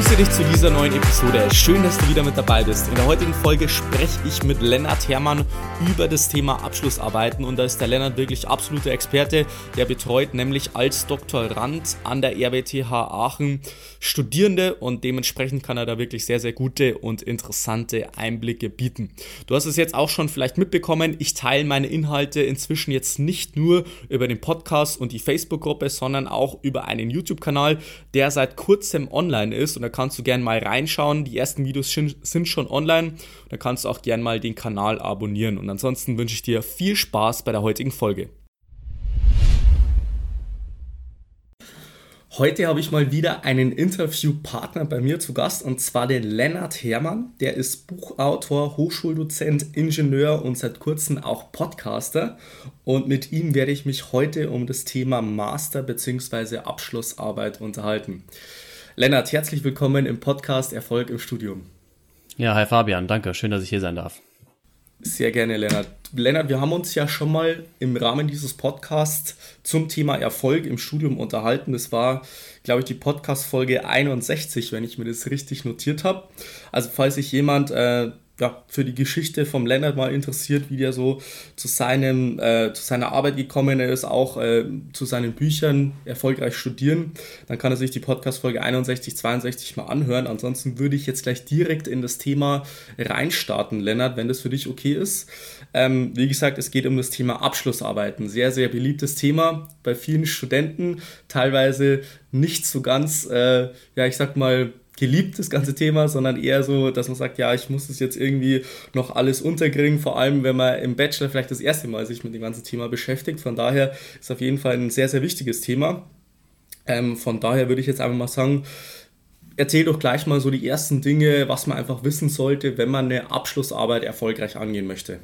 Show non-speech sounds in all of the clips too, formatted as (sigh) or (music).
grüße dich zu dieser neuen Episode. Schön, dass du wieder mit dabei bist. In der heutigen Folge spreche ich mit Lennart Hermann über das Thema Abschlussarbeiten und da ist der Lennart wirklich absoluter Experte. Der betreut nämlich als Doktorand an der RWTH Aachen Studierende und dementsprechend kann er da wirklich sehr, sehr gute und interessante Einblicke bieten. Du hast es jetzt auch schon vielleicht mitbekommen, ich teile meine Inhalte inzwischen jetzt nicht nur über den Podcast und die Facebook-Gruppe, sondern auch über einen YouTube-Kanal, der seit kurzem online ist und da kannst du gerne mal reinschauen. Die ersten Videos sind schon online. Da kannst du auch gerne mal den Kanal abonnieren. Und ansonsten wünsche ich dir viel Spaß bei der heutigen Folge. Heute habe ich mal wieder einen Interviewpartner bei mir zu Gast und zwar den Lennart Hermann. Der ist Buchautor, Hochschuldozent, Ingenieur und seit kurzem auch Podcaster. Und mit ihm werde ich mich heute um das Thema Master bzw. Abschlussarbeit unterhalten. Lennart, herzlich willkommen im Podcast Erfolg im Studium. Ja, hi Fabian, danke. Schön, dass ich hier sein darf. Sehr gerne, Lennart. Lennart, wir haben uns ja schon mal im Rahmen dieses Podcasts zum Thema Erfolg im Studium unterhalten. Das war, glaube ich, die Podcast-Folge 61, wenn ich mir das richtig notiert habe. Also, falls sich jemand äh, ja, für die Geschichte vom Lennart mal interessiert, wie der so zu, seinem, äh, zu seiner Arbeit gekommen ist, auch äh, zu seinen Büchern erfolgreich studieren, dann kann er sich die Podcast-Folge 61, 62 mal anhören. Ansonsten würde ich jetzt gleich direkt in das Thema reinstarten, Lennart, wenn das für dich okay ist. Ähm, wie gesagt, es geht um das Thema Abschlussarbeiten. Sehr, sehr beliebtes Thema bei vielen Studenten, teilweise nicht so ganz, äh, ja, ich sag mal, geliebt, das ganze Thema, sondern eher so, dass man sagt, ja, ich muss das jetzt irgendwie noch alles unterkriegen, vor allem wenn man im Bachelor vielleicht das erste Mal sich mit dem ganzen Thema beschäftigt. Von daher ist auf jeden Fall ein sehr, sehr wichtiges Thema. Ähm, von daher würde ich jetzt einfach mal sagen, erzähl doch gleich mal so die ersten Dinge, was man einfach wissen sollte, wenn man eine Abschlussarbeit erfolgreich angehen möchte.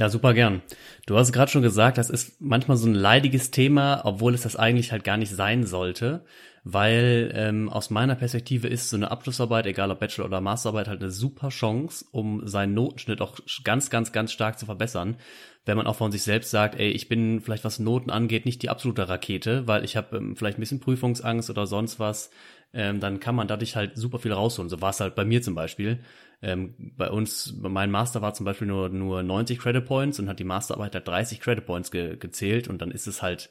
Ja, super gern. Du hast gerade schon gesagt, das ist manchmal so ein leidiges Thema, obwohl es das eigentlich halt gar nicht sein sollte weil ähm, aus meiner Perspektive ist so eine Abschlussarbeit, egal ob Bachelor- oder Masterarbeit, halt eine super Chance, um seinen Notenschnitt auch ganz, ganz, ganz stark zu verbessern. Wenn man auch von sich selbst sagt, ey, ich bin vielleicht was Noten angeht nicht die absolute Rakete, weil ich habe ähm, vielleicht ein bisschen Prüfungsangst oder sonst was, ähm, dann kann man dadurch halt super viel rausholen. So war es halt bei mir zum Beispiel. Ähm, bei uns, mein Master war zum Beispiel nur, nur 90 Credit Points und hat die Masterarbeit halt 30 Credit Points ge gezählt und dann ist es halt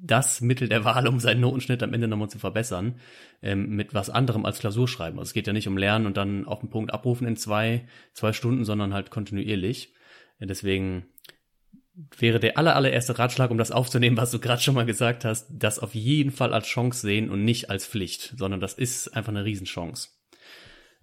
das Mittel der Wahl, um seinen Notenschnitt am Ende nochmal zu verbessern, ähm, mit was anderem als Klausurschreiben. Also es geht ja nicht um Lernen und dann auf den Punkt abrufen in zwei, zwei Stunden, sondern halt kontinuierlich. Deswegen wäre der aller, allererste Ratschlag, um das aufzunehmen, was du gerade schon mal gesagt hast, das auf jeden Fall als Chance sehen und nicht als Pflicht, sondern das ist einfach eine Riesenchance.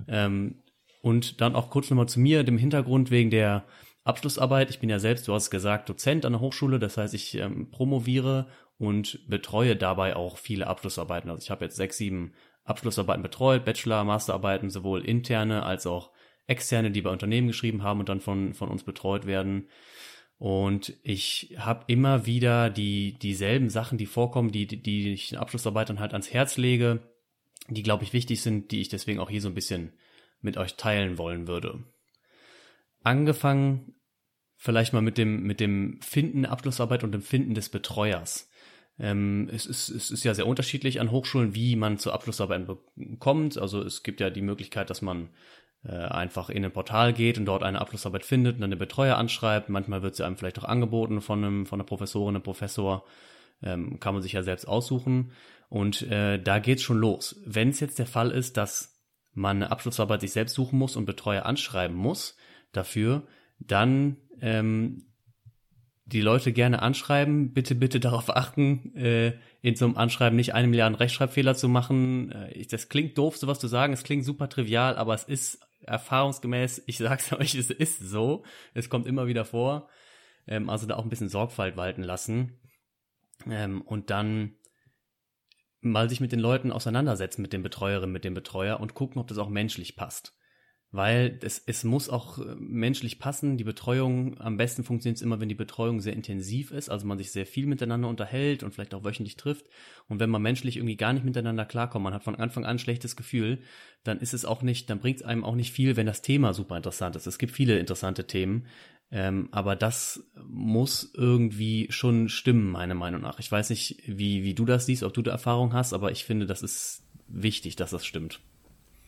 Ähm, und dann auch kurz nochmal zu mir, dem Hintergrund wegen der Abschlussarbeit. Ich bin ja selbst, du hast gesagt, Dozent an der Hochschule. Das heißt, ich ähm, promoviere und betreue dabei auch viele Abschlussarbeiten. Also ich habe jetzt sechs, sieben Abschlussarbeiten betreut, Bachelor, Masterarbeiten, sowohl interne als auch externe, die bei Unternehmen geschrieben haben und dann von, von uns betreut werden. Und ich habe immer wieder die dieselben Sachen, die vorkommen, die, die, die ich den Abschlussarbeitern halt ans Herz lege, die, glaube ich, wichtig sind, die ich deswegen auch hier so ein bisschen mit euch teilen wollen würde angefangen vielleicht mal mit dem, mit dem Finden Abschlussarbeit und dem Finden des Betreuers. Ähm, es, ist, es ist ja sehr unterschiedlich an Hochschulen, wie man zur Abschlussarbeit kommt. Also es gibt ja die Möglichkeit, dass man äh, einfach in ein Portal geht und dort eine Abschlussarbeit findet und dann den Betreuer anschreibt. Manchmal wird sie einem vielleicht auch angeboten von einem, von einer Professorin, einem Professor. Ähm, kann man sich ja selbst aussuchen. Und äh, da geht's schon los. Wenn es jetzt der Fall ist, dass man eine Abschlussarbeit sich selbst suchen muss und Betreuer anschreiben muss, dafür, dann ähm, die Leute gerne anschreiben. Bitte, bitte darauf achten, äh, in so einem Anschreiben nicht eine Milliarde Rechtschreibfehler zu machen. Äh, das klingt doof, sowas zu sagen. Es klingt super trivial, aber es ist erfahrungsgemäß, ich sag's (laughs) euch, es ist so. Es kommt immer wieder vor. Ähm, also da auch ein bisschen Sorgfalt walten lassen. Ähm, und dann mal sich mit den Leuten auseinandersetzen, mit den Betreuerinnen, mit dem Betreuer und gucken, ob das auch menschlich passt. weil es, es muss auch äh, menschlich passen. Die Betreuung, am besten funktioniert es immer, wenn die Betreuung sehr intensiv ist, also man sich sehr viel miteinander unterhält und vielleicht auch wöchentlich trifft. Und wenn man menschlich irgendwie gar nicht miteinander klarkommt, man hat von Anfang an ein schlechtes Gefühl, dann ist es auch nicht, dann bringt es einem auch nicht viel, wenn das Thema super interessant ist. Es gibt viele interessante Themen, ähm, aber das muss irgendwie schon stimmen, meiner Meinung nach. Ich weiß nicht, wie, wie du das siehst, ob du da Erfahrung hast, aber ich finde, das ist wichtig, dass das stimmt.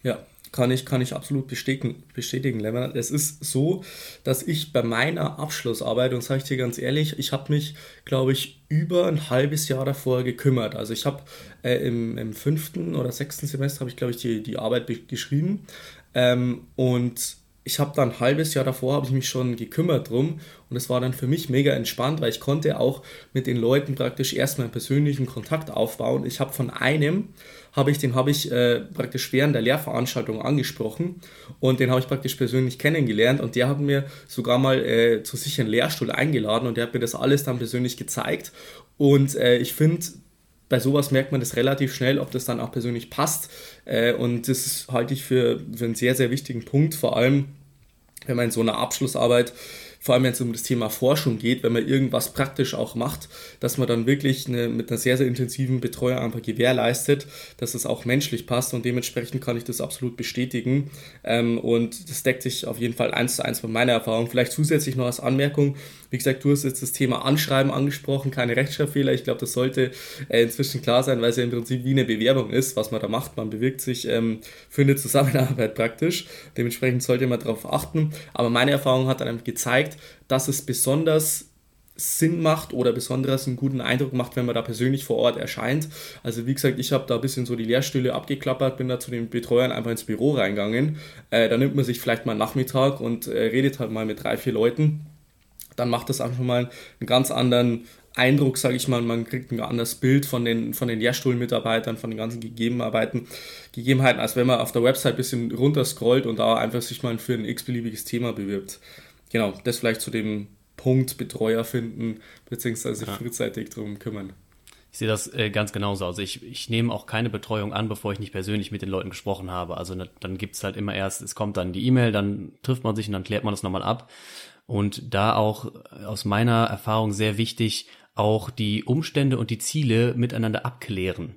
Ja, kann ich, kann ich absolut bestätigen, bestätigen, Lennart. Es ist so, dass ich bei meiner Abschlussarbeit, und sage ich dir ganz ehrlich, ich habe mich, glaube ich, über ein halbes Jahr davor gekümmert. Also ich habe äh, im, im fünften oder sechsten Semester, habe ich, glaube ich, die, die Arbeit geschrieben. Ähm, und ich habe dann ein halbes Jahr davor habe ich mich schon gekümmert drum und es war dann für mich mega entspannt, weil ich konnte auch mit den Leuten praktisch erstmal einen persönlichen Kontakt aufbauen. Ich habe von einem habe ich den habe ich äh, praktisch während der Lehrveranstaltung angesprochen und den habe ich praktisch persönlich kennengelernt und der hat mir sogar mal äh, zu sich einen Lehrstuhl eingeladen und der hat mir das alles dann persönlich gezeigt und äh, ich finde bei sowas merkt man das relativ schnell, ob das dann auch persönlich passt. Äh, und das halte ich für, für einen sehr, sehr wichtigen Punkt, vor allem wenn man in so einer Abschlussarbeit vor allem wenn es um das Thema Forschung geht, wenn man irgendwas praktisch auch macht, dass man dann wirklich eine, mit einer sehr, sehr intensiven Betreuung einfach gewährleistet, dass es auch menschlich passt und dementsprechend kann ich das absolut bestätigen. Ähm, und das deckt sich auf jeden Fall eins zu eins mit meiner Erfahrung. Vielleicht zusätzlich noch als Anmerkung, wie gesagt, du hast jetzt das Thema Anschreiben angesprochen, keine Rechtschreibfehler. Ich glaube, das sollte äh, inzwischen klar sein, weil es ja im Prinzip wie eine Bewerbung ist, was man da macht. Man bewirkt sich ähm, für eine Zusammenarbeit praktisch. Dementsprechend sollte man darauf achten. Aber meine Erfahrung hat dann gezeigt, dass es besonders Sinn macht oder besonders einen guten Eindruck macht, wenn man da persönlich vor Ort erscheint. Also wie gesagt, ich habe da ein bisschen so die Lehrstühle abgeklappert, bin da zu den Betreuern einfach ins Büro reingegangen. Äh, da nimmt man sich vielleicht mal einen Nachmittag und äh, redet halt mal mit drei, vier Leuten. Dann macht das einfach mal einen ganz anderen Eindruck, sage ich mal, man kriegt ein anderes Bild von den, von den Lehrstuhlmitarbeitern, von den ganzen Gegebenheiten, Gegebenheiten, als wenn man auf der Website ein bisschen runterscrollt und da einfach sich mal für ein x-beliebiges Thema bewirbt genau, das vielleicht zu dem Punkt Betreuer finden, beziehungsweise ja. frühzeitig drum kümmern. Ich sehe das äh, ganz genauso. Also ich, ich nehme auch keine Betreuung an, bevor ich nicht persönlich mit den Leuten gesprochen habe. Also ne, dann gibt's halt immer erst, es kommt dann die E-Mail, dann trifft man sich und dann klärt man das nochmal ab. Und da auch aus meiner Erfahrung sehr wichtig, auch die Umstände und die Ziele miteinander abklären.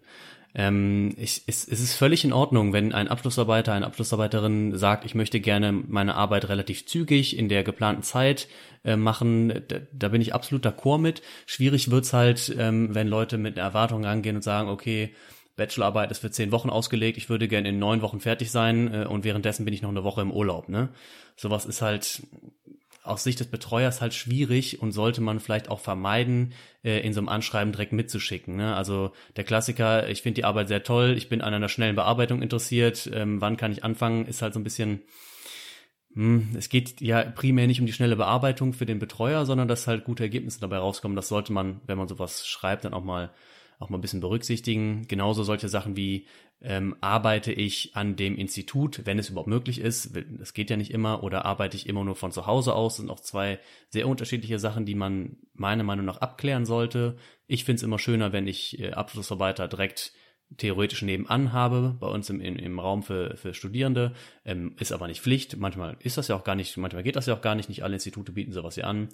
Ähm, ich, es, es ist völlig in Ordnung, wenn ein Abschlussarbeiter, eine Abschlussarbeiterin sagt, ich möchte gerne meine Arbeit relativ zügig in der geplanten Zeit äh, machen. Da, da bin ich absolut d'accord mit. Schwierig wird's halt, ähm, wenn Leute mit einer Erwartung rangehen und sagen, okay, Bachelorarbeit ist für zehn Wochen ausgelegt, ich würde gerne in neun Wochen fertig sein äh, und währenddessen bin ich noch eine Woche im Urlaub. Ne? Sowas ist halt aus Sicht des Betreuers halt schwierig und sollte man vielleicht auch vermeiden, äh, in so einem Anschreiben direkt mitzuschicken. Ne? Also der Klassiker, ich finde die Arbeit sehr toll, ich bin an einer schnellen Bearbeitung interessiert, ähm, wann kann ich anfangen, ist halt so ein bisschen, hm, es geht ja primär nicht um die schnelle Bearbeitung für den Betreuer, sondern dass halt gute Ergebnisse dabei rauskommen. Das sollte man, wenn man sowas schreibt, dann auch mal auch mal ein bisschen berücksichtigen. Genauso solche Sachen wie ähm, arbeite ich an dem Institut, wenn es überhaupt möglich ist. Das geht ja nicht immer. Oder arbeite ich immer nur von zu Hause aus. Das sind auch zwei sehr unterschiedliche Sachen, die man meiner Meinung nach abklären sollte. Ich finde es immer schöner, wenn ich äh, Abschlussarbeiter direkt theoretisch nebenan habe, bei uns im, im, im Raum für, für Studierende, ähm, ist aber nicht Pflicht. Manchmal ist das ja auch gar nicht, manchmal geht das ja auch gar nicht. Nicht alle Institute bieten sowas ja an.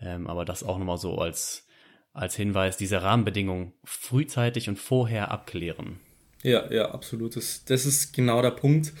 Ähm, aber das auch nochmal so als, als Hinweis, diese Rahmenbedingungen frühzeitig und vorher abklären. Ja, ja, absolut. Das, das ist genau der Punkt,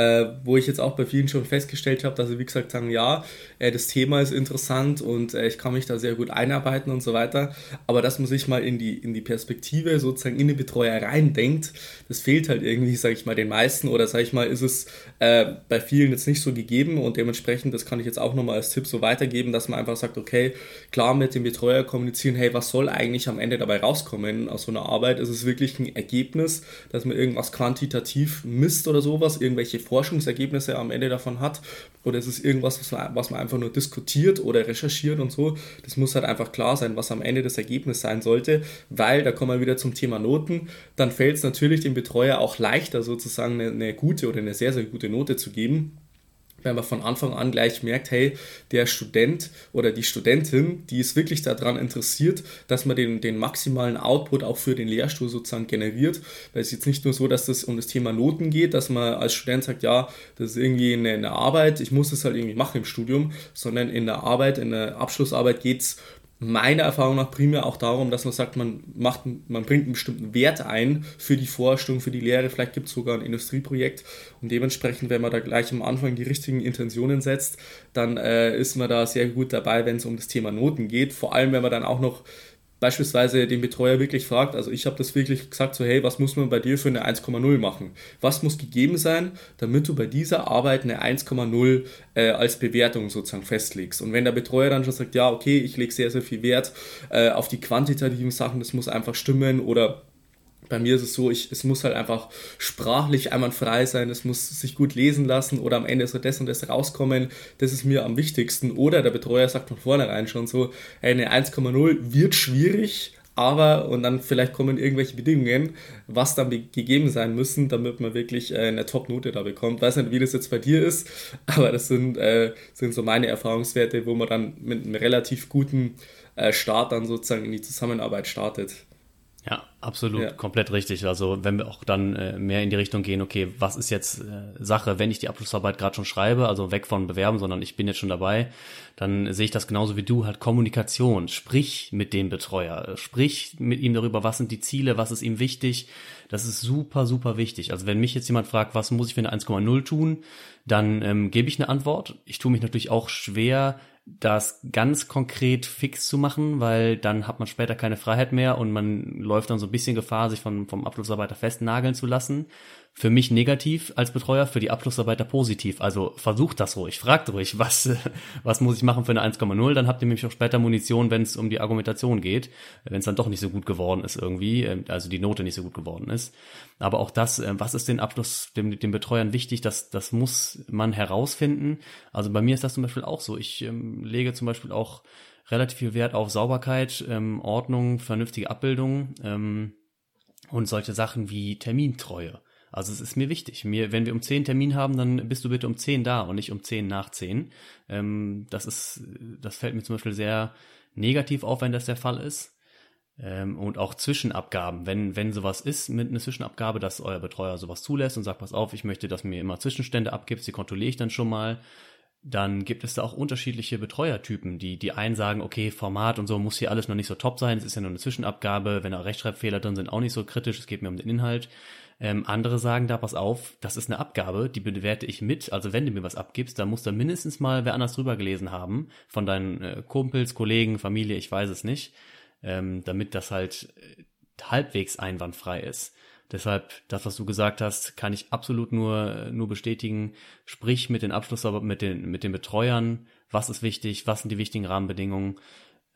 äh, wo ich jetzt auch bei vielen schon festgestellt habe, dass sie wie gesagt sagen, ja, äh, das Thema ist interessant und äh, ich kann mich da sehr gut einarbeiten und so weiter, aber dass man sich mal in die, in die Perspektive sozusagen in die Betreuer reindenkt, das fehlt halt irgendwie, sage ich mal, den meisten. Oder sage ich mal, ist es äh, bei vielen jetzt nicht so gegeben. Und dementsprechend, das kann ich jetzt auch nochmal als Tipp so weitergeben, dass man einfach sagt, okay, klar mit dem Betreuer kommunizieren, hey, was soll eigentlich am Ende dabei rauskommen aus so einer Arbeit? Ist es wirklich ein Ergebnis, dass man irgendwas quantitativ misst oder sowas, irgendwelche Forschungsergebnisse am Ende davon hat oder ist es irgendwas, was man, was man einfach nur diskutiert oder recherchiert und so. Das muss halt einfach klar sein, was am Ende das Ergebnis sein sollte, weil da kommen wir wieder zum Thema Noten. Dann fällt es natürlich dem Betreuer auch leichter, sozusagen eine, eine gute oder eine sehr, sehr gute Note zu geben wenn man von Anfang an gleich merkt, hey, der Student oder die Studentin, die ist wirklich daran interessiert, dass man den, den maximalen Output auch für den Lehrstuhl sozusagen generiert. Weil es ist jetzt nicht nur so, dass das um das Thema Noten geht, dass man als Student sagt, ja, das ist irgendwie eine, eine Arbeit, ich muss das halt irgendwie machen im Studium, sondern in der Arbeit, in der Abschlussarbeit geht es meiner Erfahrung nach primär auch darum, dass man sagt, man macht, man bringt einen bestimmten Wert ein für die Forschung, für die Lehre. Vielleicht gibt es sogar ein Industrieprojekt und dementsprechend, wenn man da gleich am Anfang die richtigen Intentionen setzt, dann äh, ist man da sehr gut dabei, wenn es um das Thema Noten geht. Vor allem, wenn man dann auch noch beispielsweise den Betreuer wirklich fragt, also ich habe das wirklich gesagt, so hey, was muss man bei dir für eine 1,0 machen? Was muss gegeben sein, damit du bei dieser Arbeit eine 1,0 äh, als Bewertung sozusagen festlegst? Und wenn der Betreuer dann schon sagt, ja, okay, ich lege sehr, sehr viel Wert äh, auf die quantitativen Sachen, das muss einfach stimmen oder bei mir ist es so, ich, es muss halt einfach sprachlich einwandfrei sein, es muss sich gut lesen lassen oder am Ende soll das und das rauskommen. Das ist mir am wichtigsten. Oder der Betreuer sagt von vornherein schon so, eine 1,0 wird schwierig, aber und dann vielleicht kommen irgendwelche Bedingungen, was dann gegeben sein müssen, damit man wirklich äh, eine Top-Note da bekommt. Weiß nicht, wie das jetzt bei dir ist, (laughs) aber das sind, äh, sind so meine Erfahrungswerte, wo man dann mit einem relativ guten äh, Start dann sozusagen in die Zusammenarbeit startet. Ja, absolut, ja. komplett richtig. Also wenn wir auch dann äh, mehr in die Richtung gehen, okay, was ist jetzt äh, Sache, wenn ich die Abschlussarbeit gerade schon schreibe, also weg von Bewerben, sondern ich bin jetzt schon dabei, dann sehe ich das genauso wie du, halt Kommunikation. Sprich mit dem Betreuer, sprich mit ihm darüber, was sind die Ziele, was ist ihm wichtig. Das ist super, super wichtig. Also wenn mich jetzt jemand fragt, was muss ich für eine 1,0 tun, dann ähm, gebe ich eine Antwort. Ich tue mich natürlich auch schwer, das ganz konkret fix zu machen, weil dann hat man später keine Freiheit mehr und man läuft dann so ein bisschen Gefahr, sich von, vom Abschlussarbeiter festnageln zu lassen. Für mich negativ als Betreuer, für die Abschlussarbeiter positiv. Also versucht das ruhig, fragt ruhig, was, (laughs) was muss ich machen für eine 1,0, dann habt ihr nämlich auch später Munition, wenn es um die Argumentation geht, wenn es dann doch nicht so gut geworden ist irgendwie, ähm, also die Note nicht so gut geworden ist. Aber auch das, äh, was ist den Abschluss, dem, dem Betreuern wichtig, das, das muss man herausfinden. Also bei mir ist das zum Beispiel auch so. Ich ähm, lege zum Beispiel auch relativ viel Wert auf Sauberkeit, ähm, Ordnung, vernünftige Abbildung ähm, und solche Sachen wie Termintreue. Also es ist mir wichtig. Mir, wenn wir um 10 Termin haben, dann bist du bitte um 10 da und nicht um 10 nach 10. Ähm, das ist, das fällt mir zum Beispiel sehr negativ auf, wenn das der Fall ist. Ähm, und auch Zwischenabgaben. Wenn, wenn sowas ist mit einer Zwischenabgabe, dass euer Betreuer sowas zulässt und sagt, pass auf, ich möchte, dass mir immer Zwischenstände abgibt, sie kontrolliere ich dann schon mal dann gibt es da auch unterschiedliche Betreuertypen, die die einen sagen, okay, Format und so muss hier alles noch nicht so top sein, es ist ja nur eine Zwischenabgabe, wenn da Rechtschreibfehler drin sind, auch nicht so kritisch, es geht mir um den Inhalt. Ähm, andere sagen da, pass auf, das ist eine Abgabe, die bewerte ich mit. Also wenn du mir was abgibst, dann muss da mindestens mal wer anders drüber gelesen haben, von deinen äh, Kumpels, Kollegen, Familie, ich weiß es nicht, ähm, damit das halt äh, halbwegs einwandfrei ist. Deshalb, das, was du gesagt hast, kann ich absolut nur, nur bestätigen. Sprich mit den Abschluss, aber mit den, mit den Betreuern, was ist wichtig, was sind die wichtigen Rahmenbedingungen.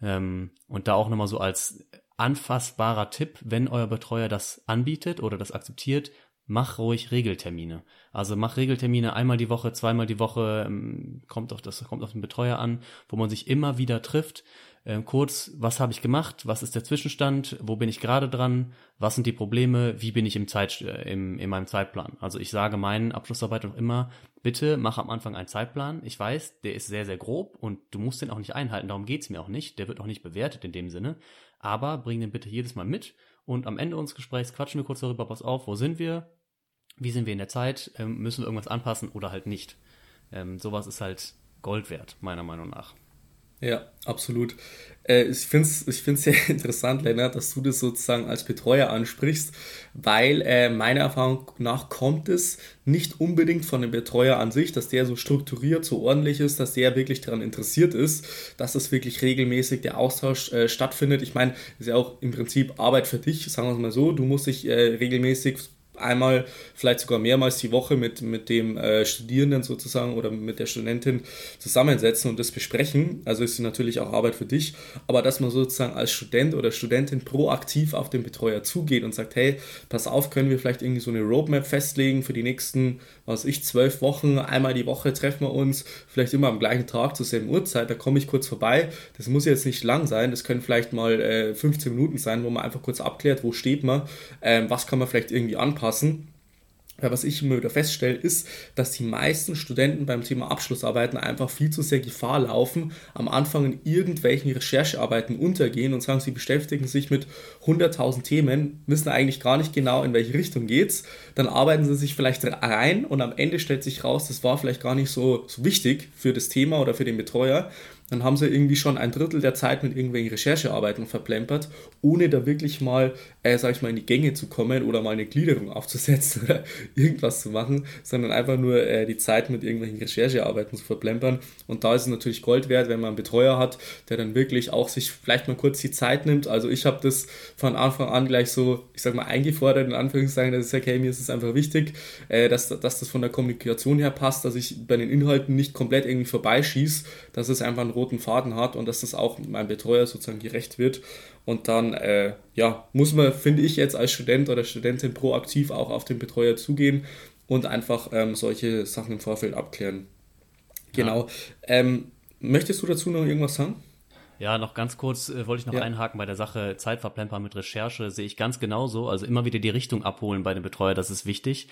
Ähm, und da auch nochmal so als anfassbarer Tipp, wenn euer Betreuer das anbietet oder das akzeptiert, mach ruhig Regeltermine. Also mach Regeltermine einmal die Woche, zweimal die Woche, ähm, kommt auf das kommt auf den Betreuer an, wo man sich immer wieder trifft. Ähm, kurz, was habe ich gemacht? Was ist der Zwischenstand? Wo bin ich gerade dran? Was sind die Probleme? Wie bin ich im Zeit äh, im, in meinem Zeitplan? Also ich sage meinen Abschlussarbeit auch immer, bitte mach am Anfang einen Zeitplan. Ich weiß, der ist sehr sehr grob und du musst den auch nicht einhalten. Darum geht's mir auch nicht. Der wird auch nicht bewertet in dem Sinne aber bring den bitte jedes Mal mit und am Ende unseres Gesprächs quatschen wir kurz darüber, pass auf, wo sind wir, wie sind wir in der Zeit, ähm, müssen wir irgendwas anpassen oder halt nicht. Ähm, sowas ist halt Gold wert, meiner Meinung nach. Ja, absolut. Äh, ich finde es ich find's sehr (laughs) interessant, Lennart, dass du das sozusagen als Betreuer ansprichst, weil äh, meiner Erfahrung nach kommt es nicht unbedingt von dem Betreuer an sich, dass der so strukturiert, so ordentlich ist, dass der wirklich daran interessiert ist, dass es wirklich regelmäßig der Austausch äh, stattfindet. Ich meine, ist ja auch im Prinzip Arbeit für dich, sagen wir es mal so. Du musst dich äh, regelmäßig einmal, vielleicht sogar mehrmals die Woche mit, mit dem äh, Studierenden sozusagen oder mit der Studentin zusammensetzen und das besprechen. Also ist natürlich auch Arbeit für dich, aber dass man sozusagen als Student oder Studentin proaktiv auf den Betreuer zugeht und sagt, hey, pass auf, können wir vielleicht irgendwie so eine Roadmap festlegen für die nächsten, was ich, zwölf Wochen, einmal die Woche treffen wir uns, vielleicht immer am gleichen Tag zur selben Uhrzeit, da komme ich kurz vorbei. Das muss jetzt nicht lang sein, das können vielleicht mal äh, 15 Minuten sein, wo man einfach kurz abklärt, wo steht man, ähm, was kann man vielleicht irgendwie anpassen anpassen. weil was ich immer wieder feststelle, ist, dass die meisten Studenten beim Thema Abschlussarbeiten einfach viel zu sehr Gefahr laufen, am Anfang in irgendwelchen Recherchearbeiten untergehen und sagen, sie beschäftigen sich mit 100.000 Themen, wissen eigentlich gar nicht genau, in welche Richtung geht's. Dann arbeiten sie sich vielleicht rein und am Ende stellt sich raus, das war vielleicht gar nicht so, so wichtig für das Thema oder für den Betreuer dann haben sie irgendwie schon ein Drittel der Zeit mit irgendwelchen Recherchearbeiten verplempert, ohne da wirklich mal, äh, sag ich mal, in die Gänge zu kommen oder mal eine Gliederung aufzusetzen (laughs) oder irgendwas zu machen, sondern einfach nur äh, die Zeit mit irgendwelchen Recherchearbeiten zu verplempern. Und da ist es natürlich Gold wert, wenn man einen Betreuer hat, der dann wirklich auch sich vielleicht mal kurz die Zeit nimmt. Also ich habe das von Anfang an gleich so, ich sag mal, eingefordert, in Anführungszeichen, dass ich sage, hey, mir ist es einfach wichtig, äh, dass, dass das von der Kommunikation her passt, dass ich bei den Inhalten nicht komplett irgendwie vorbeischieße, dass es einfach ein roten Faden hat und dass das auch meinem Betreuer sozusagen gerecht wird. Und dann, äh, ja, muss man, finde ich, jetzt als Student oder Studentin proaktiv auch auf den Betreuer zugehen und einfach ähm, solche Sachen im Vorfeld abklären. Genau. Ja. Ähm, möchtest du dazu noch irgendwas sagen? Ja, noch ganz kurz äh, wollte ich noch ja. einhaken bei der Sache Zeitverplempern mit Recherche, sehe ich ganz genauso. Also immer wieder die Richtung abholen bei dem Betreuer, das ist wichtig.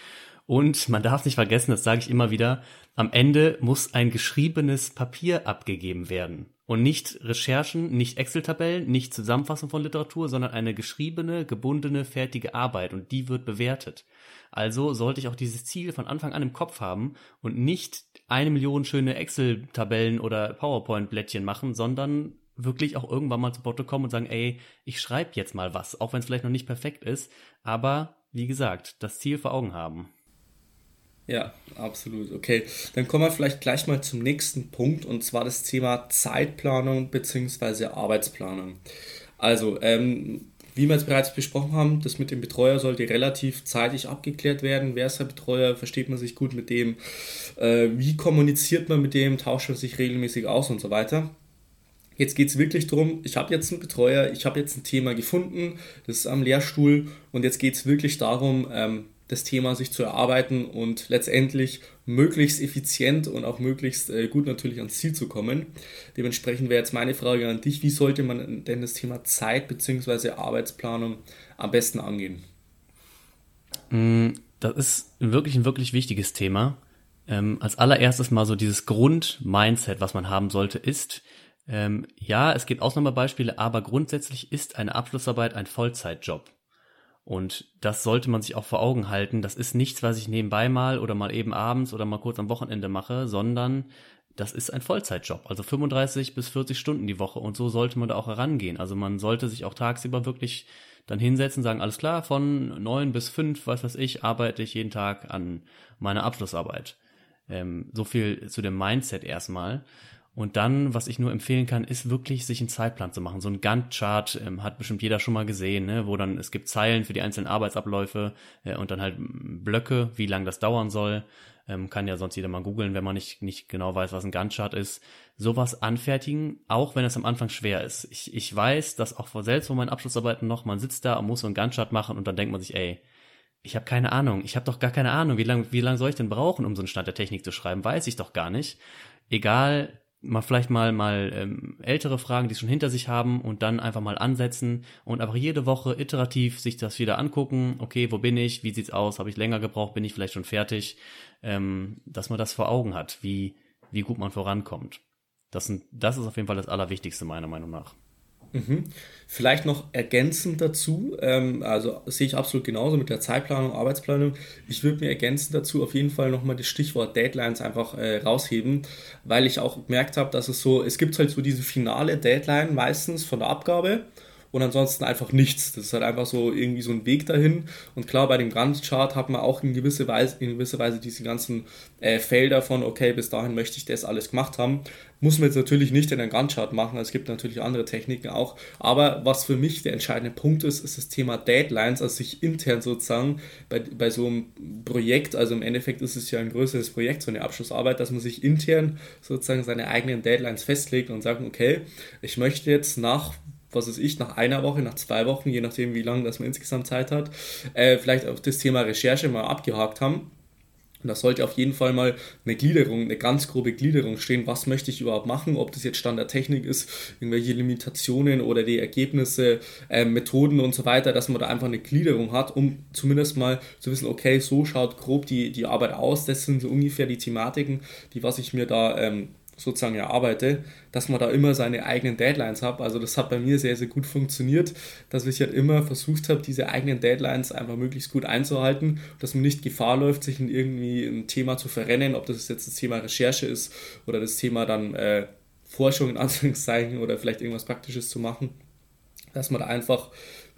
Und man darf nicht vergessen, das sage ich immer wieder, am Ende muss ein geschriebenes Papier abgegeben werden. Und nicht Recherchen, nicht Excel-Tabellen, nicht Zusammenfassung von Literatur, sondern eine geschriebene, gebundene, fertige Arbeit. Und die wird bewertet. Also sollte ich auch dieses Ziel von Anfang an im Kopf haben und nicht eine Million schöne Excel-Tabellen oder PowerPoint-Blättchen machen, sondern wirklich auch irgendwann mal zu Botto kommen und sagen, ey, ich schreibe jetzt mal was, auch wenn es vielleicht noch nicht perfekt ist, aber wie gesagt, das Ziel vor Augen haben. Ja, absolut. Okay, dann kommen wir vielleicht gleich mal zum nächsten Punkt und zwar das Thema Zeitplanung bzw. Arbeitsplanung. Also, ähm, wie wir jetzt bereits besprochen haben, das mit dem Betreuer sollte relativ zeitig abgeklärt werden. Wer ist der Betreuer? Versteht man sich gut mit dem? Äh, wie kommuniziert man mit dem? Tauscht man sich regelmäßig aus und so weiter? Jetzt geht es wirklich darum, ich habe jetzt einen Betreuer, ich habe jetzt ein Thema gefunden, das ist am Lehrstuhl und jetzt geht es wirklich darum, ähm, das Thema sich zu erarbeiten und letztendlich möglichst effizient und auch möglichst äh, gut natürlich ans Ziel zu kommen. Dementsprechend wäre jetzt meine Frage an dich, wie sollte man denn das Thema Zeit bzw. Arbeitsplanung am besten angehen? Mm, das ist wirklich ein wirklich wichtiges Thema. Ähm, als allererstes mal so dieses Grund-Mindset, was man haben sollte, ist, ähm, ja, es gibt Ausnahmebeispiele, aber grundsätzlich ist eine Abschlussarbeit ein Vollzeitjob. Und das sollte man sich auch vor Augen halten. Das ist nichts, was ich nebenbei mal oder mal eben abends oder mal kurz am Wochenende mache, sondern das ist ein Vollzeitjob. Also 35 bis 40 Stunden die Woche. Und so sollte man da auch herangehen. Also man sollte sich auch tagsüber wirklich dann hinsetzen, sagen, alles klar, von neun bis fünf, was weiß ich, arbeite ich jeden Tag an meiner Abschlussarbeit. Ähm, so viel zu dem Mindset erstmal. Und dann, was ich nur empfehlen kann, ist wirklich sich einen Zeitplan zu machen. So ein Gantt-Chart ähm, hat bestimmt jeder schon mal gesehen, ne? wo dann es gibt Zeilen für die einzelnen Arbeitsabläufe äh, und dann halt Blöcke, wie lang das dauern soll. Ähm, kann ja sonst jeder mal googeln, wenn man nicht, nicht genau weiß, was ein Gantt-Chart ist. Sowas anfertigen, auch wenn es am Anfang schwer ist. Ich, ich weiß, dass auch vor selbst vor meinen Abschlussarbeiten noch, man sitzt da und muss so ein Gantt-Chart machen und dann denkt man sich, ey, ich habe keine Ahnung, ich habe doch gar keine Ahnung, wie lange wie lang soll ich denn brauchen, um so einen Stand der Technik zu schreiben, weiß ich doch gar nicht. Egal, mal vielleicht mal mal ähm, ältere Fragen, die schon hinter sich haben und dann einfach mal ansetzen und einfach jede Woche iterativ sich das wieder angucken. Okay, wo bin ich? Wie sieht's aus? Habe ich länger gebraucht? Bin ich vielleicht schon fertig? Ähm, dass man das vor Augen hat, wie wie gut man vorankommt. Das, sind, das ist auf jeden Fall das Allerwichtigste meiner Meinung nach. Mhm. Vielleicht noch ergänzend dazu, ähm, also sehe ich absolut genauso mit der Zeitplanung, Arbeitsplanung. Ich würde mir ergänzend dazu auf jeden Fall nochmal das Stichwort Deadlines einfach äh, rausheben, weil ich auch gemerkt habe, dass es so, es gibt halt so diese finale Deadline meistens von der Abgabe und ansonsten einfach nichts. Das ist halt einfach so irgendwie so ein Weg dahin. Und klar, bei dem Gantt-Chart hat man auch in gewisser Weise, in gewisser Weise diese ganzen äh, Felder von, okay, bis dahin möchte ich das alles gemacht haben. Muss man jetzt natürlich nicht in einen Gantt-Chart machen, es gibt natürlich andere Techniken auch. Aber was für mich der entscheidende Punkt ist, ist das Thema Deadlines, also sich intern sozusagen bei, bei so einem Projekt, also im Endeffekt ist es ja ein größeres Projekt, so eine Abschlussarbeit, dass man sich intern sozusagen seine eigenen Deadlines festlegt und sagt, okay, ich möchte jetzt nach was weiß ich, nach einer Woche, nach zwei Wochen, je nachdem, wie lange das man insgesamt Zeit hat, äh, vielleicht auch das Thema Recherche mal abgehakt haben Und da sollte auf jeden Fall mal eine Gliederung, eine ganz grobe Gliederung stehen. Was möchte ich überhaupt machen? Ob das jetzt Stand der Technik ist, irgendwelche Limitationen oder die Ergebnisse, äh, Methoden und so weiter, dass man da einfach eine Gliederung hat, um zumindest mal zu wissen, okay, so schaut grob die, die Arbeit aus. Das sind so ungefähr die Thematiken, die was ich mir da ähm, sozusagen erarbeite, dass man da immer seine eigenen Deadlines hat. Also das hat bei mir sehr, sehr gut funktioniert, dass ich halt immer versucht habe, diese eigenen Deadlines einfach möglichst gut einzuhalten, dass man nicht Gefahr läuft, sich in irgendwie ein Thema zu verrennen, ob das jetzt das Thema Recherche ist oder das Thema dann äh, Forschung in Anführungszeichen oder vielleicht irgendwas Praktisches zu machen, dass man da einfach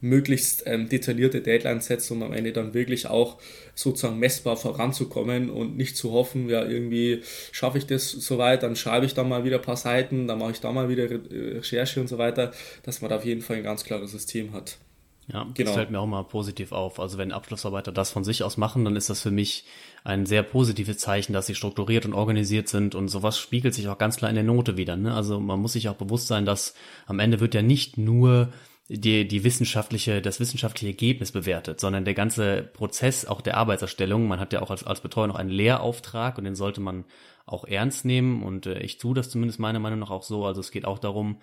möglichst ähm, detaillierte Deadlines setzt, um am Ende dann wirklich auch sozusagen messbar voranzukommen und nicht zu hoffen, ja, irgendwie schaffe ich das soweit, dann schreibe ich da mal wieder ein paar Seiten, dann mache ich da mal wieder Re Recherche und so weiter, dass man da auf jeden Fall ein ganz klares System hat. Ja, genau. das fällt mir auch mal positiv auf. Also wenn Abschlussarbeiter das von sich aus machen, dann ist das für mich ein sehr positives Zeichen, dass sie strukturiert und organisiert sind und sowas spiegelt sich auch ganz klar in der Note wieder. Ne? Also man muss sich auch bewusst sein, dass am Ende wird ja nicht nur die, die wissenschaftliche, das wissenschaftliche Ergebnis bewertet, sondern der ganze Prozess auch der Arbeitserstellung. Man hat ja auch als, als Betreuer noch einen Lehrauftrag und den sollte man auch ernst nehmen und äh, ich tue das zumindest meiner Meinung nach auch so. Also es geht auch darum,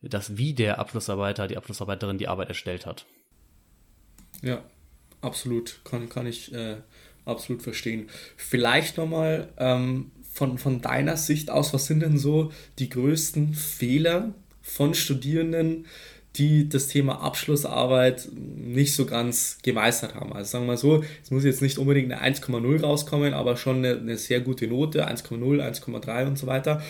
dass wie der Abschlussarbeiter, die Abschlussarbeiterin die Arbeit erstellt hat. Ja, absolut. Kann, kann ich äh, absolut verstehen. Vielleicht nochmal ähm, von, von deiner Sicht aus, was sind denn so die größten Fehler von Studierenden, die das Thema Abschlussarbeit nicht so ganz gemeistert haben. Also sagen wir mal so, es muss jetzt nicht unbedingt eine 1,0 rauskommen, aber schon eine, eine, sehr gute Note, 1,0, 1,3 und so weiter.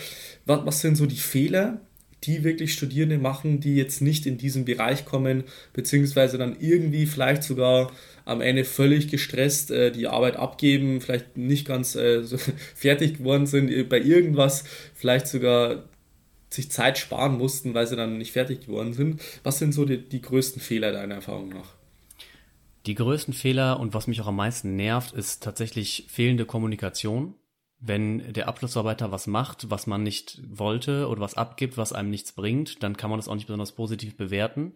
Was, was sind so die Fehler, die wirklich Studierende machen, die jetzt nicht in diesen Bereich kommen, beziehungsweise dann irgendwie vielleicht sogar am Ende völlig gestresst äh, die Arbeit abgeben, vielleicht nicht ganz äh, so (laughs) fertig geworden sind äh, bei irgendwas, vielleicht sogar sich Zeit sparen mussten, weil sie dann nicht fertig geworden sind. Was sind so die, die größten Fehler deiner Erfahrung nach? Die größten Fehler und was mich auch am meisten nervt, ist tatsächlich fehlende Kommunikation. Wenn der Abschlussarbeiter was macht, was man nicht wollte oder was abgibt, was einem nichts bringt, dann kann man das auch nicht besonders positiv bewerten.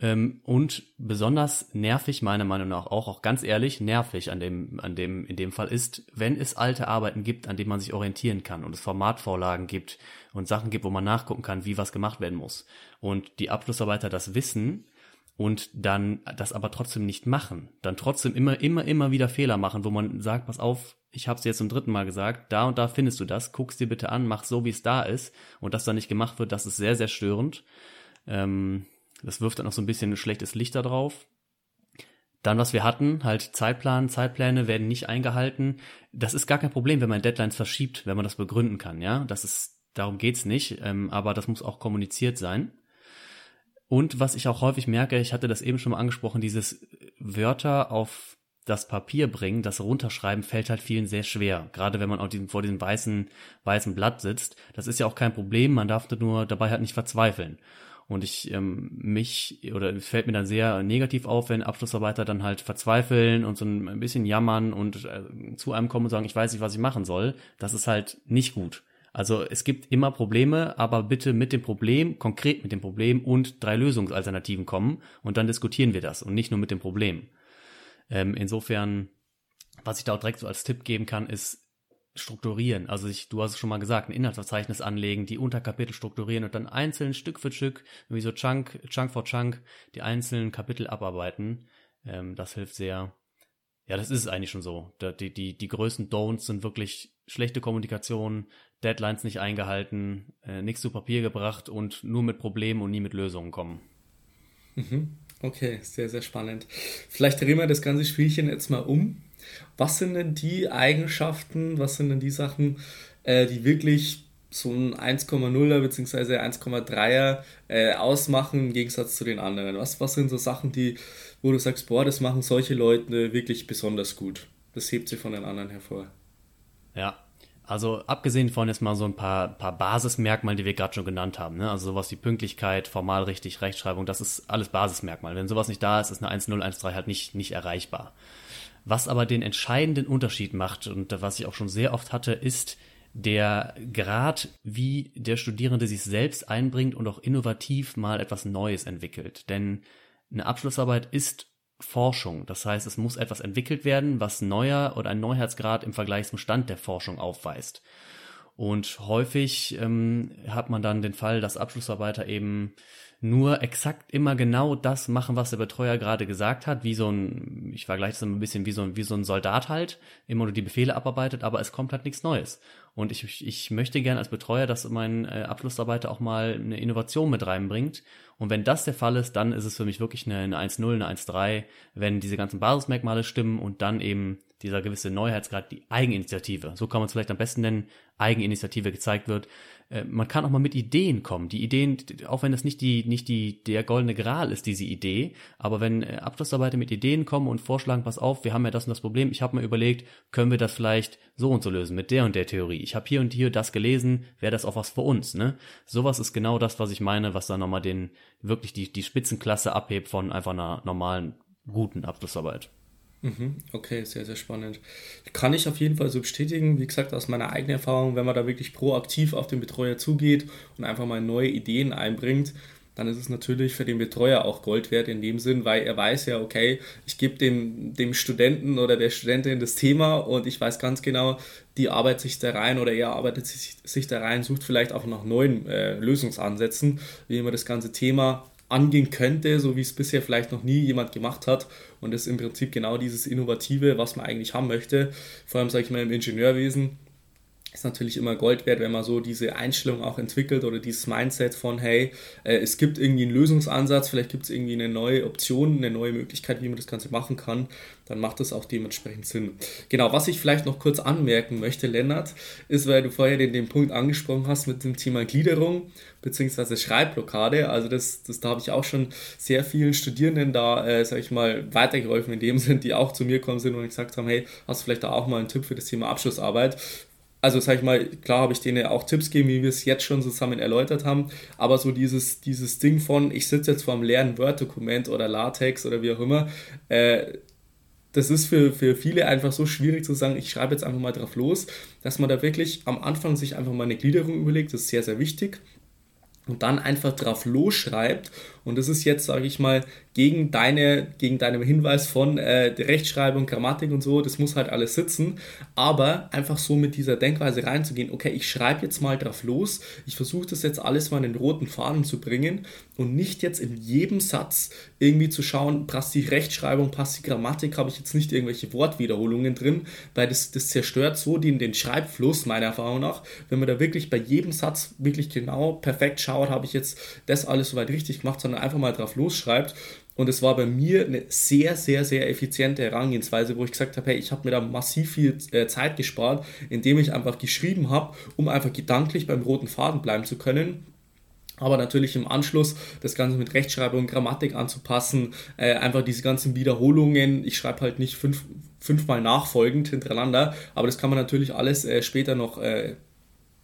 Ähm, und besonders nervig, meiner Meinung nach auch, auch ganz ehrlich, nervig an dem, an dem, in dem Fall ist, wenn es alte Arbeiten gibt, an denen man sich orientieren kann und es Formatvorlagen gibt und Sachen gibt, wo man nachgucken kann, wie was gemacht werden muss. Und die Abschlussarbeiter das wissen und dann das aber trotzdem nicht machen, dann trotzdem immer, immer, immer wieder Fehler machen, wo man sagt, pass auf, ich habe es jetzt zum dritten Mal gesagt, da und da findest du das, guck's dir bitte an, mach so, wie es da ist und das dann nicht gemacht wird, das ist sehr, sehr störend. Ähm, das wirft dann auch so ein bisschen ein schlechtes Licht da drauf. Dann, was wir hatten, halt Zeitplan, Zeitpläne werden nicht eingehalten. Das ist gar kein Problem, wenn man Deadlines verschiebt, wenn man das begründen kann, ja. Das ist, darum geht's nicht, ähm, aber das muss auch kommuniziert sein. Und was ich auch häufig merke, ich hatte das eben schon mal angesprochen, dieses Wörter auf das Papier bringen, das Runterschreiben fällt halt vielen sehr schwer. Gerade wenn man auch vor diesem weißen, weißen Blatt sitzt. Das ist ja auch kein Problem, man darf nur dabei halt nicht verzweifeln. Und ich ähm, mich oder fällt mir dann sehr negativ auf, wenn Abschlussarbeiter dann halt verzweifeln und so ein bisschen jammern und äh, zu einem kommen und sagen, ich weiß nicht, was ich machen soll. Das ist halt nicht gut. Also es gibt immer Probleme, aber bitte mit dem Problem, konkret mit dem Problem und drei Lösungsalternativen kommen und dann diskutieren wir das und nicht nur mit dem Problem. Ähm, insofern, was ich da auch direkt so als Tipp geben kann, ist strukturieren. Also ich, du hast es schon mal gesagt, ein Inhaltsverzeichnis anlegen, die Unterkapitel strukturieren und dann einzeln Stück für Stück, wie so Chunk, Chunk for Chunk, die einzelnen Kapitel abarbeiten. Ähm, das hilft sehr. Ja, das ist es eigentlich schon so. Die, die, die größten Don'ts sind wirklich schlechte Kommunikation, Deadlines nicht eingehalten, äh, nichts zu Papier gebracht und nur mit Problemen und nie mit Lösungen kommen. Mhm. Okay, sehr, sehr spannend. Vielleicht drehen wir das ganze Spielchen jetzt mal um was sind denn die Eigenschaften, was sind denn die Sachen, äh, die wirklich so ein 1,0er bzw. 1,3er äh, ausmachen im Gegensatz zu den anderen? Was, was sind so Sachen, die, wo du sagst, boah, das machen solche Leute wirklich besonders gut? Das hebt sie von den anderen hervor. Ja, also abgesehen von jetzt mal so ein paar, paar Basismerkmale, die wir gerade schon genannt haben, ne? also sowas wie Pünktlichkeit, formal richtig, Rechtschreibung, das ist alles Basismerkmal. Wenn sowas nicht da ist, ist eine 1.0, 1.3 halt nicht, nicht erreichbar. Was aber den entscheidenden Unterschied macht und was ich auch schon sehr oft hatte, ist der Grad, wie der Studierende sich selbst einbringt und auch innovativ mal etwas Neues entwickelt. Denn eine Abschlussarbeit ist Forschung. Das heißt, es muss etwas entwickelt werden, was neuer oder ein Neuheitsgrad im Vergleich zum Stand der Forschung aufweist. Und häufig ähm, hat man dann den Fall, dass Abschlussarbeiter eben nur exakt immer genau das machen, was der Betreuer gerade gesagt hat, wie so ein, ich vergleiche das immer ein bisschen wie so ein, wie so ein Soldat halt, immer nur die Befehle abarbeitet, aber es kommt halt nichts Neues. Und ich, ich möchte gern als Betreuer, dass mein äh, Abschlussarbeiter auch mal eine Innovation mit reinbringt. Und wenn das der Fall ist, dann ist es für mich wirklich eine, eine 1.0, eine 1.3, wenn diese ganzen Basismerkmale stimmen und dann eben dieser gewisse Neuheitsgrad, die Eigeninitiative, so kann man es vielleicht am besten nennen, Eigeninitiative gezeigt wird. Äh, man kann auch mal mit Ideen kommen. Die Ideen, auch wenn das nicht die, nicht die, der goldene Gral ist, diese Idee, aber wenn äh, Abschlussarbeiter mit Ideen kommen und vorschlagen, pass auf, wir haben ja das und das Problem, ich habe mir überlegt, können wir das vielleicht so und so lösen, mit der und der Theorie. Ich habe hier und hier das gelesen, wäre das auch was für uns, ne? Sowas ist genau das, was ich meine, was dann nochmal den, wirklich die, die Spitzenklasse abhebt von einfach einer normalen, guten Abschlussarbeit. Mhm. Okay, sehr, sehr spannend. Kann ich auf jeden Fall so bestätigen, wie gesagt, aus meiner eigenen Erfahrung, wenn man da wirklich proaktiv auf den Betreuer zugeht und einfach mal neue Ideen einbringt, dann ist es natürlich für den Betreuer auch Gold wert in dem Sinn, weil er weiß ja, okay, ich gebe dem, dem Studenten oder der Studentin das Thema und ich weiß ganz genau, die arbeitet sich da rein oder er arbeitet sich, sich da rein, sucht vielleicht auch nach neuen äh, Lösungsansätzen, wie man das ganze Thema angehen könnte, so wie es bisher vielleicht noch nie jemand gemacht hat. Und das ist im Prinzip genau dieses Innovative, was man eigentlich haben möchte. Vor allem, sage ich mal, im Ingenieurwesen ist natürlich immer Gold wert, wenn man so diese Einstellung auch entwickelt oder dieses Mindset von, hey, äh, es gibt irgendwie einen Lösungsansatz, vielleicht gibt es irgendwie eine neue Option, eine neue Möglichkeit, wie man das Ganze machen kann, dann macht das auch dementsprechend Sinn. Genau, was ich vielleicht noch kurz anmerken möchte, Lennart, ist, weil du vorher den, den Punkt angesprochen hast mit dem Thema Gliederung bzw. Schreibblockade, also das, das da habe ich auch schon sehr vielen Studierenden da, äh, sage ich mal, weitergeholfen in dem (laughs) Sinn, die auch zu mir gekommen sind und gesagt haben, hey, hast du vielleicht da auch mal einen Tipp für das Thema Abschlussarbeit? Also sag ich mal, klar habe ich denen auch Tipps gegeben, wie wir es jetzt schon zusammen erläutert haben, aber so dieses, dieses Ding von, ich sitze jetzt vor einem leeren Word-Dokument oder Latex oder wie auch immer, äh, das ist für, für viele einfach so schwierig zu sagen, ich schreibe jetzt einfach mal drauf los, dass man da wirklich am Anfang sich einfach mal eine Gliederung überlegt, das ist sehr, sehr wichtig und dann einfach drauf losschreibt. Und das ist jetzt, sage ich mal, gegen deine, gegen deinen Hinweis von äh, Rechtschreibung, Grammatik und so, das muss halt alles sitzen. Aber einfach so mit dieser Denkweise reinzugehen, okay, ich schreibe jetzt mal drauf los, ich versuche das jetzt alles mal in den roten Faden zu bringen und nicht jetzt in jedem Satz irgendwie zu schauen, passt die Rechtschreibung, passt die Grammatik, habe ich jetzt nicht irgendwelche Wortwiederholungen drin, weil das, das zerstört so den, den Schreibfluss, meiner Erfahrung nach. Wenn man da wirklich bei jedem Satz wirklich genau perfekt schaut, habe ich jetzt das alles soweit richtig gemacht, sondern einfach mal drauf losschreibt. Und es war bei mir eine sehr, sehr, sehr effiziente Herangehensweise, wo ich gesagt habe, hey, ich habe mir da massiv viel äh, Zeit gespart, indem ich einfach geschrieben habe, um einfach gedanklich beim roten Faden bleiben zu können aber natürlich im Anschluss das Ganze mit Rechtschreibung, Grammatik anzupassen, äh, einfach diese ganzen Wiederholungen. Ich schreibe halt nicht fünf, fünfmal nachfolgend hintereinander, aber das kann man natürlich alles äh, später noch äh,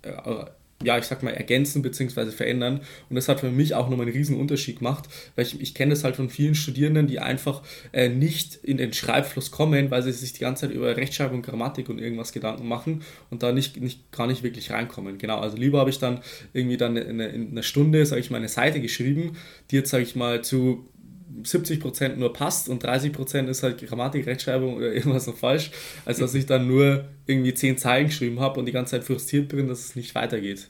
äh ja, ich sag mal, ergänzen bzw. verändern. Und das hat für mich auch nochmal einen riesen Unterschied gemacht, weil ich, ich kenne das halt von vielen Studierenden, die einfach äh, nicht in den Schreibfluss kommen, weil sie sich die ganze Zeit über Rechtschreibung, Grammatik und irgendwas Gedanken machen und da nicht, nicht gar nicht wirklich reinkommen. Genau, also lieber habe ich dann irgendwie dann in, in einer Stunde, sage ich mal, eine Seite geschrieben, die jetzt, sage ich mal, zu 70% nur passt und 30% ist halt Grammatik, Rechtschreibung oder irgendwas noch falsch, als dass ich dann nur irgendwie 10 Zeilen geschrieben habe und die ganze Zeit frustriert bin, dass es nicht weitergeht.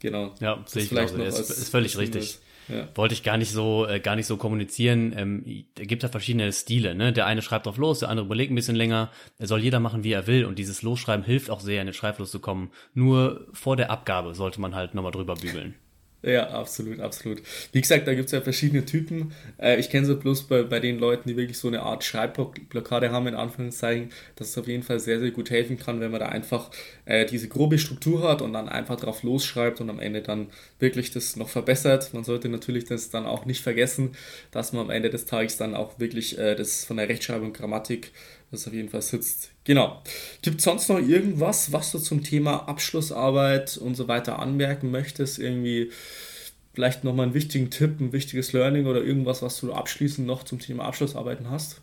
Genau. Ja, sehe ich vielleicht noch ist, ist völlig richtig. Ja. Wollte ich gar nicht so äh, gar nicht so kommunizieren. Ähm, da gibt ja verschiedene Stile. Ne? Der eine schreibt drauf los, der andere überlegt ein bisschen länger. Er soll jeder machen, wie er will. Und dieses Losschreiben hilft auch sehr, in den Schreibfluss zu kommen. Nur vor der Abgabe sollte man halt nochmal drüber bügeln. Ja, absolut, absolut. Wie gesagt, da gibt es ja verschiedene Typen. Äh, ich kenne so bloß bei, bei den Leuten, die wirklich so eine Art Schreibblockade haben, in Anführungszeichen, dass es auf jeden Fall sehr, sehr gut helfen kann, wenn man da einfach äh, diese grobe Struktur hat und dann einfach drauf losschreibt und am Ende dann wirklich das noch verbessert. Man sollte natürlich das dann auch nicht vergessen, dass man am Ende des Tages dann auch wirklich äh, das von der Rechtschreibung, Grammatik das auf jeden Fall sitzt. Genau. Gibt es sonst noch irgendwas, was du zum Thema Abschlussarbeit und so weiter anmerken möchtest? Irgendwie vielleicht nochmal einen wichtigen Tipp, ein wichtiges Learning oder irgendwas, was du abschließend noch zum Thema Abschlussarbeiten hast?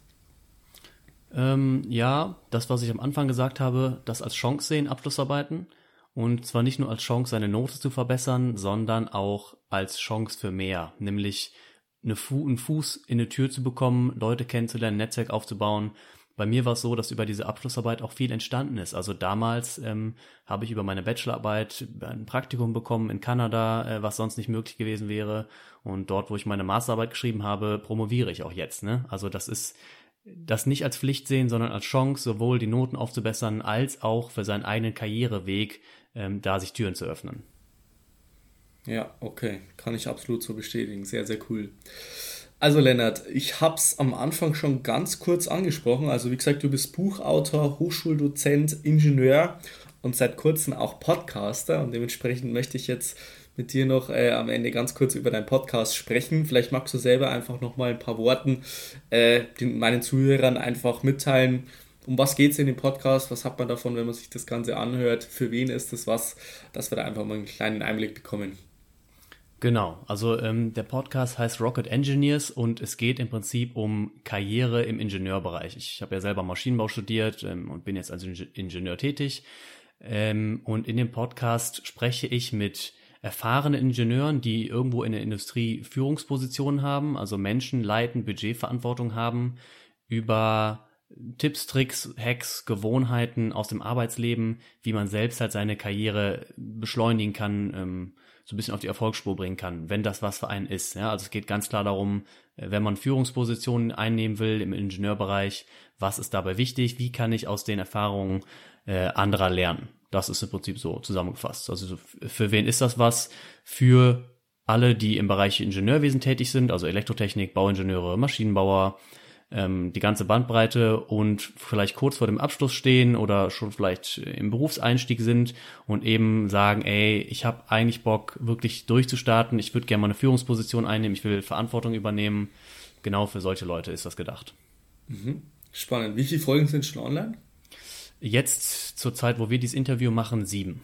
Ähm, ja, das, was ich am Anfang gesagt habe, das als Chance sehen, Abschlussarbeiten. Und zwar nicht nur als Chance, seine Note zu verbessern, sondern auch als Chance für mehr. Nämlich eine Fu einen Fuß in eine Tür zu bekommen, Leute kennenzulernen, Netzwerk aufzubauen. Bei mir war es so, dass über diese Abschlussarbeit auch viel entstanden ist. Also damals ähm, habe ich über meine Bachelorarbeit ein Praktikum bekommen in Kanada, äh, was sonst nicht möglich gewesen wäre. Und dort, wo ich meine Masterarbeit geschrieben habe, promoviere ich auch jetzt. Ne? Also das ist das nicht als Pflicht sehen, sondern als Chance, sowohl die Noten aufzubessern, als auch für seinen eigenen Karriereweg ähm, da sich Türen zu öffnen. Ja, okay, kann ich absolut so bestätigen. Sehr, sehr cool. Also Lennart, ich habe es am Anfang schon ganz kurz angesprochen. Also wie gesagt, du bist Buchautor, Hochschuldozent, Ingenieur und seit kurzem auch Podcaster. Und dementsprechend möchte ich jetzt mit dir noch äh, am Ende ganz kurz über deinen Podcast sprechen. Vielleicht magst du selber einfach noch mal ein paar Worten äh, den, meinen Zuhörern einfach mitteilen. Um was geht es in dem Podcast? Was hat man davon, wenn man sich das Ganze anhört? Für wen ist das was? Dass wir da einfach mal einen kleinen Einblick bekommen. Genau, also ähm, der Podcast heißt Rocket Engineers und es geht im Prinzip um Karriere im Ingenieurbereich. Ich habe ja selber Maschinenbau studiert ähm, und bin jetzt als Ingenieur tätig. Ähm, und in dem Podcast spreche ich mit erfahrenen Ingenieuren, die irgendwo in der Industrie Führungspositionen haben, also Menschen leiten, Budgetverantwortung haben, über Tipps, Tricks, Hacks, Gewohnheiten aus dem Arbeitsleben, wie man selbst halt seine Karriere beschleunigen kann, ähm, so ein bisschen auf die Erfolgsspur bringen kann, wenn das was für einen ist. Ja, also es geht ganz klar darum, äh, wenn man Führungspositionen einnehmen will im Ingenieurbereich, was ist dabei wichtig, wie kann ich aus den Erfahrungen äh, anderer lernen. Das ist im Prinzip so zusammengefasst. Also für wen ist das was? Für alle, die im Bereich Ingenieurwesen tätig sind, also Elektrotechnik, Bauingenieure, Maschinenbauer, ähm, die ganze Bandbreite und vielleicht kurz vor dem Abschluss stehen oder schon vielleicht im Berufseinstieg sind und eben sagen, ey, ich habe eigentlich Bock, wirklich durchzustarten, ich würde gerne mal eine Führungsposition einnehmen, ich will Verantwortung übernehmen. Genau für solche Leute ist das gedacht. Mhm. Spannend. Wie viele Folgen sind schon online? Jetzt zur Zeit, wo wir dieses Interview machen, sieben.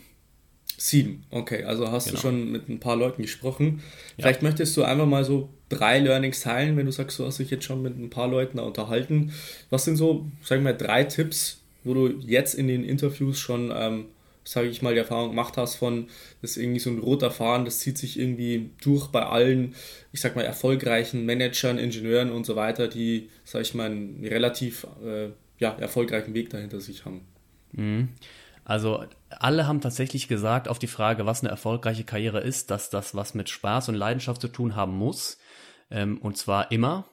Sieben, okay. Also hast genau. du schon mit ein paar Leuten gesprochen. Vielleicht ja. möchtest du einfach mal so drei Learnings teilen, wenn du sagst, du hast dich jetzt schon mit ein paar Leuten da unterhalten. Was sind so, sagen wir mal, drei Tipps, wo du jetzt in den Interviews schon, ähm, sage ich mal, die Erfahrung gemacht hast von, das ist irgendwie so ein roter Faden, das zieht sich irgendwie durch bei allen, ich sag mal, erfolgreichen Managern, Ingenieuren und so weiter, die, sage ich mal, einen relativ äh, ja, erfolgreichen Weg dahinter sich haben. Mhm. Also alle haben tatsächlich gesagt auf die Frage, was eine erfolgreiche Karriere ist, dass das was mit Spaß und Leidenschaft zu tun haben muss. Ähm, und zwar immer.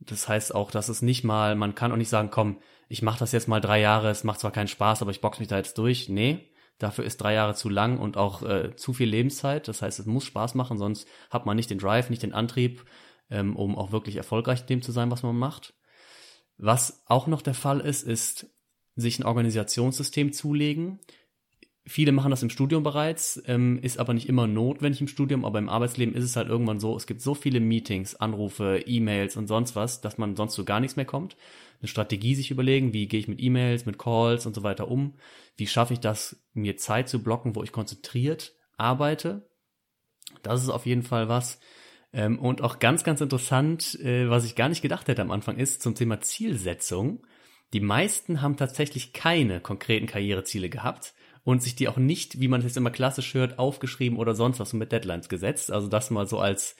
Das heißt auch, dass es nicht mal, man kann auch nicht sagen, komm, ich mache das jetzt mal drei Jahre, es macht zwar keinen Spaß, aber ich box mich da jetzt durch. Nee, dafür ist drei Jahre zu lang und auch äh, zu viel Lebenszeit. Das heißt, es muss Spaß machen, sonst hat man nicht den Drive, nicht den Antrieb, ähm, um auch wirklich erfolgreich dem zu sein, was man macht. Was auch noch der Fall ist, ist sich ein Organisationssystem zulegen. Viele machen das im Studium bereits, ähm, ist aber nicht immer notwendig im Studium, aber im Arbeitsleben ist es halt irgendwann so, es gibt so viele Meetings, Anrufe, E-Mails und sonst was, dass man sonst zu gar nichts mehr kommt. Eine Strategie sich überlegen, wie gehe ich mit E-Mails, mit Calls und so weiter um, wie schaffe ich das, mir Zeit zu blocken, wo ich konzentriert arbeite. Das ist auf jeden Fall was. Ähm, und auch ganz, ganz interessant, äh, was ich gar nicht gedacht hätte am Anfang, ist zum Thema Zielsetzung. Die meisten haben tatsächlich keine konkreten Karriereziele gehabt und sich die auch nicht, wie man es jetzt immer klassisch hört, aufgeschrieben oder sonst was mit Deadlines gesetzt. Also das mal so als,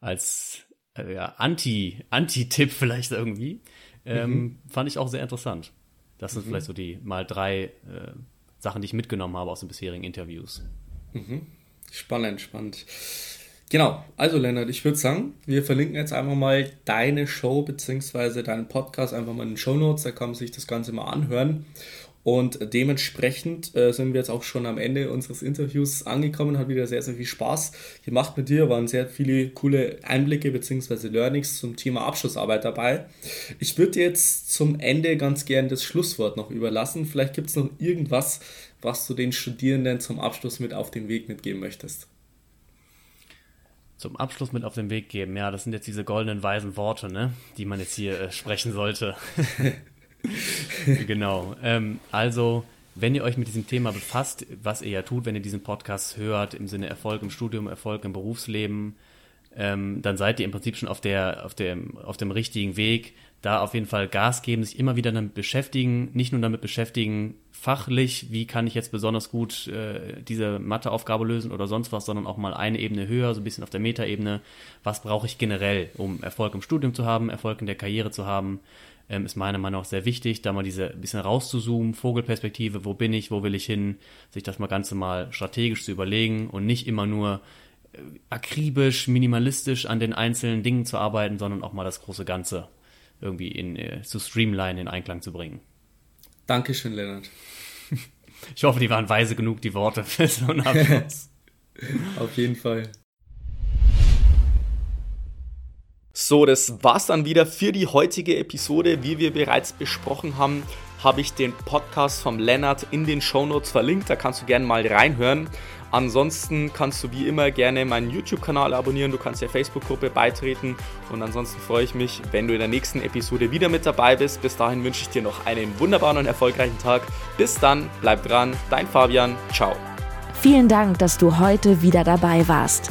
als äh, ja, Anti, Anti-Tipp vielleicht irgendwie. Ähm, mhm. Fand ich auch sehr interessant. Das sind mhm. vielleicht so die mal drei äh, Sachen, die ich mitgenommen habe aus den bisherigen Interviews. Mhm. Spannend, spannend. Genau, also Lennart, ich würde sagen, wir verlinken jetzt einfach mal deine Show bzw. deinen Podcast einfach mal in den Show Notes, da kann man sich das Ganze mal anhören. Und dementsprechend äh, sind wir jetzt auch schon am Ende unseres Interviews angekommen. Hat wieder sehr, sehr viel Spaß gemacht mit dir. Waren sehr viele coole Einblicke bzw. Learnings zum Thema Abschlussarbeit dabei. Ich würde jetzt zum Ende ganz gern das Schlusswort noch überlassen. Vielleicht gibt es noch irgendwas, was du den Studierenden zum Abschluss mit auf den Weg mitgeben möchtest zum Abschluss mit auf den Weg geben. Ja, das sind jetzt diese goldenen weisen Worte, ne, die man jetzt hier äh, sprechen sollte. (laughs) (laughs) genau. Ähm, also, wenn ihr euch mit diesem Thema befasst, was ihr ja tut, wenn ihr diesen Podcast hört, im Sinne Erfolg im Studium, Erfolg im Berufsleben, ähm, dann seid ihr im Prinzip schon auf, der, auf, dem, auf dem richtigen Weg. Da auf jeden Fall Gas geben, sich immer wieder damit beschäftigen, nicht nur damit beschäftigen, fachlich, wie kann ich jetzt besonders gut äh, diese Matheaufgabe lösen oder sonst was, sondern auch mal eine Ebene höher, so ein bisschen auf der Metaebene. Was brauche ich generell, um Erfolg im Studium zu haben, Erfolg in der Karriere zu haben? Ähm, ist meiner Meinung nach sehr wichtig, da mal diese bisschen rauszuzoomen, Vogelperspektive, wo bin ich, wo will ich hin, sich das mal Ganze mal strategisch zu überlegen und nicht immer nur äh, akribisch, minimalistisch an den einzelnen Dingen zu arbeiten, sondern auch mal das große Ganze irgendwie in, äh, zu streamline, in Einklang zu bringen. Dankeschön, Lennart. (laughs) Ich hoffe, die waren weise genug, die Worte für so einen Abschluss. (laughs) Auf jeden Fall. So, das war's dann wieder für die heutige Episode. Wie wir bereits besprochen haben, habe ich den Podcast vom Lennart in den Shownotes verlinkt. Da kannst du gerne mal reinhören. Ansonsten kannst du wie immer gerne meinen YouTube-Kanal abonnieren, du kannst der Facebook-Gruppe beitreten und ansonsten freue ich mich, wenn du in der nächsten Episode wieder mit dabei bist. Bis dahin wünsche ich dir noch einen wunderbaren und erfolgreichen Tag. Bis dann, bleib dran, dein Fabian, ciao. Vielen Dank, dass du heute wieder dabei warst.